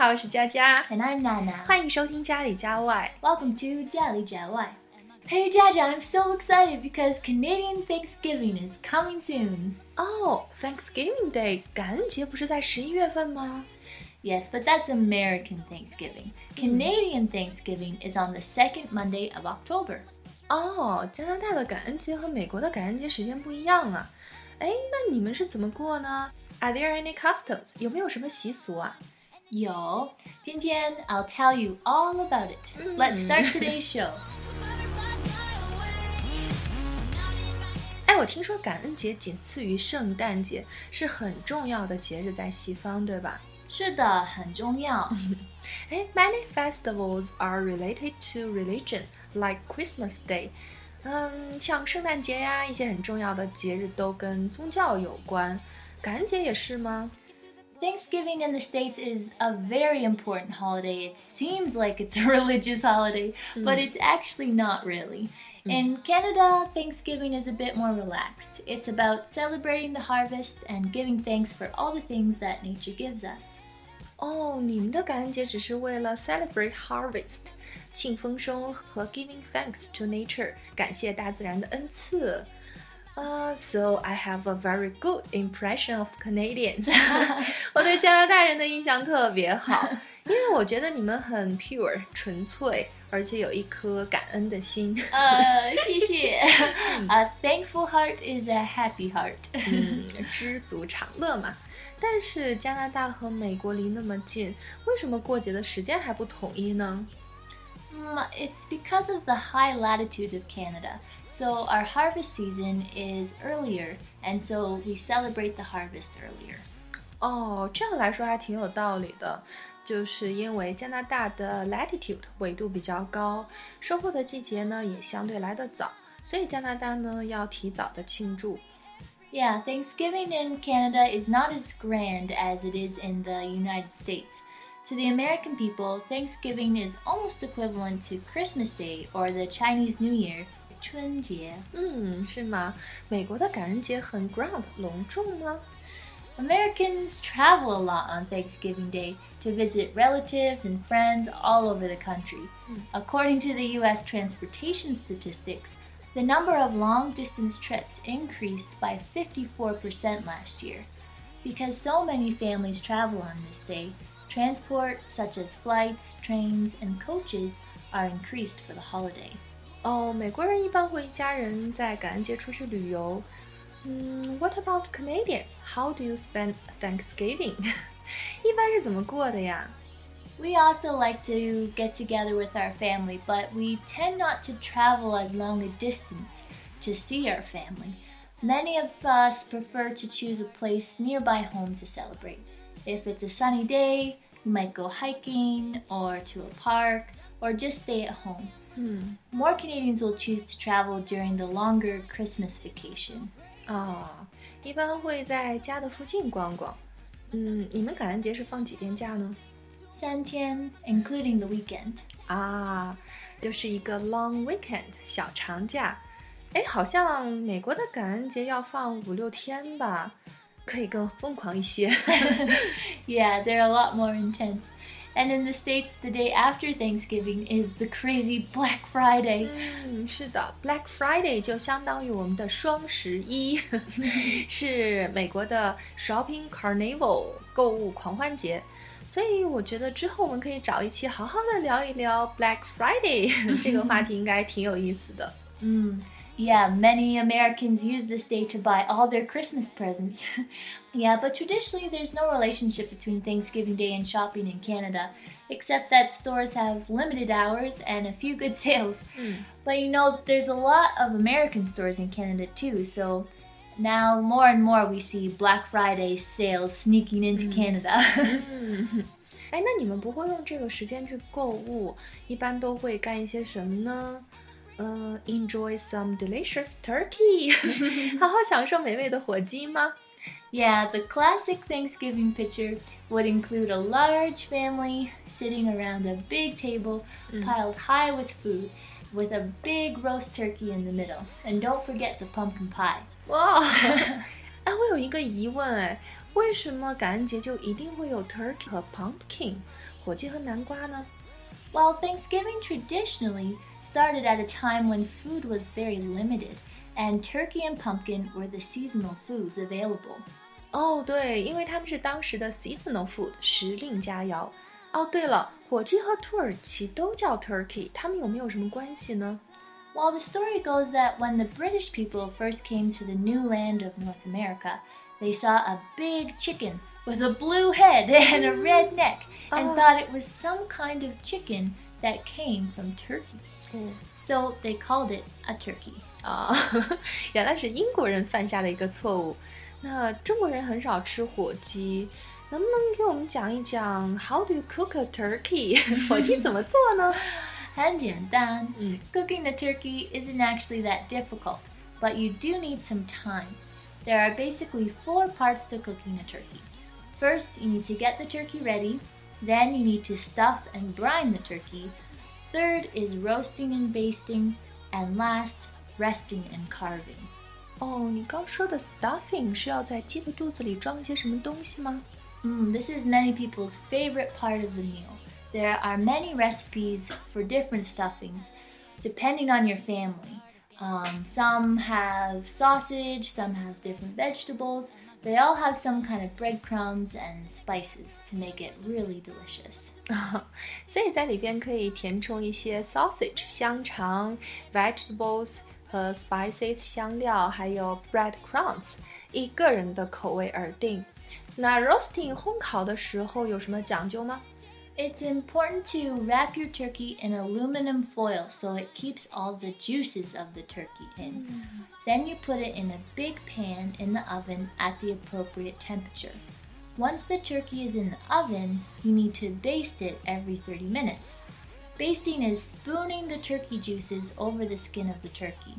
好，我是佳佳，And I'm Nana，欢迎收听家里家外。 Welcome to 家里家外。Hey Jaja, I'm so excited because Canadian Thanksgiving is coming soon. 哦、oh,，Thanksgiving Day，感恩节不是在十一月份吗？ Yes, but that's American Thanksgiving. Canadian Thanksgiving is on the second Monday of October. 哦，加拿大的感恩节和美国的感恩节时间不一样啊。哎，那你们是怎么过呢？Are there any customs？有没有什么习俗啊？ 有，今天 I'll tell you all about it. Let's start today's show. 哎，我听说感恩节仅次于圣诞节，是很重要的节日，在西方，对吧？是的，很重要。哎，Many festivals are related to religion, like Christmas Day. 嗯，像圣诞节呀，一些很重要的节日都跟宗教有关。感恩节也是吗？ Thanksgiving in the States is a very important holiday. It seems like it's a religious holiday, but it's actually not really. In Canada, Thanksgiving is a bit more relaxed. It's about celebrating the harvest and giving thanks for all the things that nature gives us. 哦，你们的感恩节只是为了 celebrate harvest，庆丰收和 giving thanks to nature，感谢大自然的恩赐。 Uh, so I have a very good impression of Canadians。我对加拿大人的印象特别好，因为我觉得你们很 pure 纯粹，而且有一颗感恩的心。Uh, 谢谢. a thankful heart is a happy heart. 嗯，知足常乐嘛。但是加拿大和美国离那么近，为什么过节的时间还不统一呢？Mm, it's because of the high latitude of Canada. So our harvest season is earlier, and so we celebrate the harvest earlier. 哦，这样来说还挺有道理的，就是因为加拿大的 latitude 纬度比较高，收获的季节呢也相对来得早，所以加拿大呢要提早的庆祝。 Yeah, Thanksgiving in Canada is not as grand as it is in the United States. To the American people, Thanksgiving is almost equivalent to Christmas Day or the Chinese New Year, 春节.嗯，是吗？美国的感恩节很 grand 隆重吗？ Americans travel a lot on Thanksgiving Day to visit relatives and friends all over the country. According to the US transportation statistics, the number of long distance trips increased by 54% last year. Because so many families travel on this day, transport such as flights, trains, and coaches are increased for the holiday. 哦，美国人一般会一家人在感恩节出去旅游。嗯，What about Canadians? How do you spend Thanksgiving? 一般是怎么过的呀？ We also like to get together with our family, but we tend not to travel as long a distance to see our family. Many of us prefer to choose a place nearby home to celebrate. If it's a sunny day, we might go hiking or to a park or just stay at home. 嗯， More Canadians will choose to travel during the longer Christmas vacation. 哦，一般会在家的附近逛逛。嗯，你们感恩节是放几天假呢？ Santian, including the weekend. 啊，就是一个 long weekend 小长假。哎，好像美国的感恩节要放五六天吧，可以更疯狂一些。 Yeah, they're a lot more intense. And in the States, the day after Thanksgiving is the crazy Black Friday. 嗯，是的，Black Friday 就相当于我们的双十一，是美国的 Shopping Carnival 购物狂欢节。所以我觉得之后我们可以找一期好好的聊一聊 Black Friday 这个话题，应该挺有意思的。 Mm. Yeah, many Americans use this day to buy all their Christmas presents. yeah, but traditionally, there's no relationship between Thanksgiving Day and shopping in Canada, except that stores have limited hours and a few good sales. But you know, there's a lot of American stores in Canada too, so now more and more we see Black Friday sales sneaking into Canada. 嗯，哎，那你们不会用这个时间去购物，一般都会干一些什么呢？ 呃、e n j o y some delicious turkey，好好享受美味的火鸡吗？ Yeah, the classic Thanksgiving picture would include a large family sitting around a big table piled high with food, with a big roast turkey in the middle. And don't forget the pumpkin pie. 哇，哎，我有一个疑问，哎，为什么感恩节就一定会有 turkey 和 pumpkin？ 火鸡和南瓜呢？ While Thanksgiving traditionally started at a time when food was very limited, and turkey and pumpkin were the seasonal foods available. 哦，对，因为它们是当时的 seasonal food 时令佳肴。哦，对了，火鸡和土耳其都叫 turkey，它们有没有什么关系呢？ While the story goes that when the British people first came to the new land of North America, they saw a big chicken with a blue head and a red neck and Oh. thought it was some kind of chicken that came from Turkey. 嗯 So they called it a turkey. 啊，原来是英国人犯下的一个错误。那中国人很少吃火鸡，能不能给我们讲一讲 How do you cook a turkey？火鸡怎么做呢？很简单. Mm. Cooking the turkey isn't actually that difficult, but you do need some time. There are basically four parts to cooking a turkey. First, you need to get the turkey ready. Then, you need to stuff and brine the turkey. Third is roasting and basting. And last, resting and carving. 哦，你刚说的 stuffing 是要在鸡的肚子里装一些什么东西吗？ Mm, this is many people's favorite part of the meal. There are many recipes for different stuffings, depending on your family. Um, some have sausage, some have different vegetables. They all have some kind of breadcrumbs and spices to make it really delicious. 所以在里边可以填充一些 sausage 香肠、vegetables 和 spices 香料，还有 breadcrumbs，依个人的口味而定。那 roasting 烘烤的时候有什么讲究吗？ It's important to wrap your turkey in aluminum foil so it keeps all the juices of the turkey in. Then you put it in a big pan in the oven at the appropriate temperature. Once the turkey is in the oven, you need to baste it every 30 minutes. Basting is spooning the turkey juices over the skin of the turkey.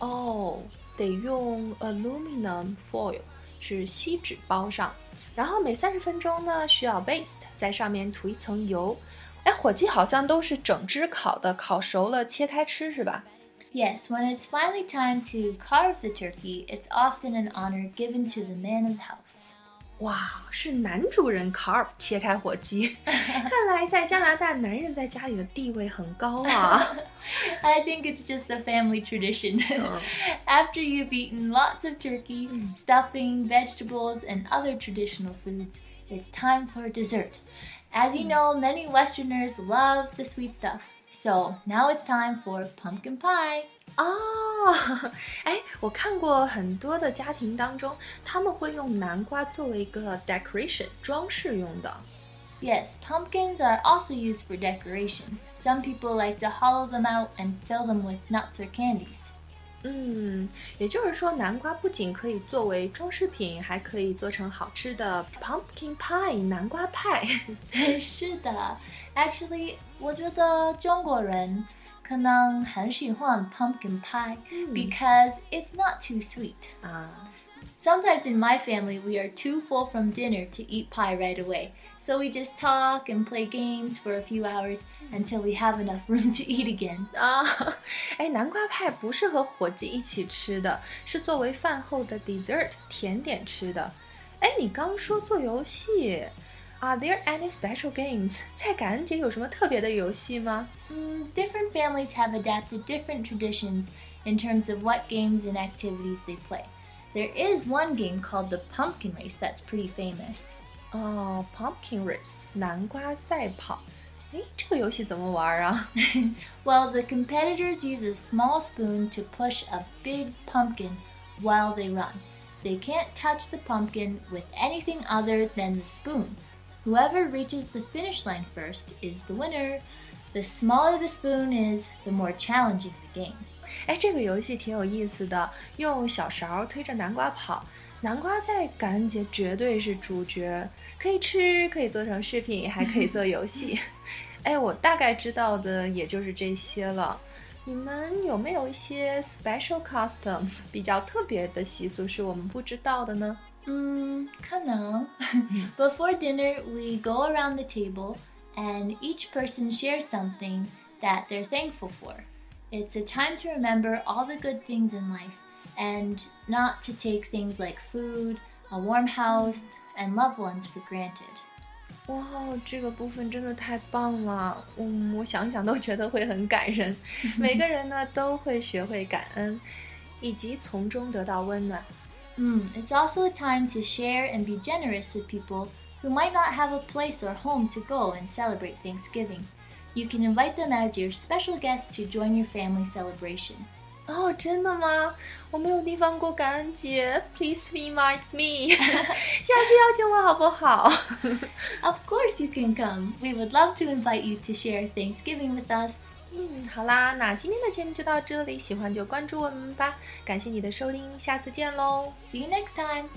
哦，得用 aluminum foil，是锡纸包上， 然后每三十分钟呢需要 baste，在上面涂一层油。哎，火鸡好像都是整只烤的，烤熟了切开吃是吧？Yes, when it's finally time to carve the turkey, it's often an honor given to the man of the house. 哇，是男主人 carve 切开火鸡，看来在加拿大，男人在家里的地位很高啊。 I think it's just a family tradition. After you've eaten lots of turkey, stuffing, vegetables, and other traditional foods, it's time for dessert. As you know, many Westerners love the sweet stuff. So now it's time for pumpkin pie. 哦，哎，我看过很多的家庭当中，他们会用南瓜作为一个 decoration 装饰用的。 Yes, pumpkins are also used for decoration. Some people like to hollow them out and fill them with nuts or candies. 嗯，也就是说，南瓜不仅可以作为装饰品，还可以做成好吃的 pumpkin pie 南瓜派。是的，actually，我觉得中国人 可能很喜欢 pumpkin pie because it's not too sweet. 啊， Sometimes in my family, we are too full from dinner to eat pie right away. So we just talk and play games for a few hours until we have enough room to eat again. 啊，哎，南瓜派不是和火鸡一起吃的，是作为饭后的 dessert 甜点吃的。哎，你刚说做游戏 ，Are there any special games？在感恩节有什么特别的游戏吗？ Mm, different families have adapted different traditions in terms of what games and activities they play. There is one game called the Pumpkin Race that's pretty famous. 哦，Pumpkin Race 南瓜赛跑。哎，这个游戏怎么玩啊？ Well, the competitors use a small spoon to push a big pumpkin while they run. They can't touch the pumpkin with anything other than the spoon. Whoever reaches the finish line first is the winner. The smaller the spoon is, the more challenging the game. 哎，这个游戏挺有意思的，用小勺推着南瓜跑。南瓜在感恩节绝对是主角，可以吃，可以做成饰品，还可以做游戏。哎，我大概知道的也就是这些了。你们有没有一些 special customs 比较特别的习俗是我们不知道的呢？ Mm, kinda. Before dinner, we go around the table and each person shares something that they're thankful for. It's a time to remember all the good things in life and not to take things like food, a warm house, and loved ones for granted. 哇，这个部分真的太棒了，嗯，我想想都觉得会很感人。每个人呢都会学会感恩，以及从中得到温暖。 Mm, it's also a time to share and be generous with people who might not have a place or home to go and celebrate Thanksgiving. You can invite them as your special guests to join your family celebration. 哦，真的吗？我没有地方过感恩节，Please invite me，下次邀请我好不好？Of course you can come. We would love to invite you to share Thanksgiving with us. 嗯，好啦，那今天的节目就到这里，喜欢就关注我们吧。感谢你的收听，下次见喽，See you next time.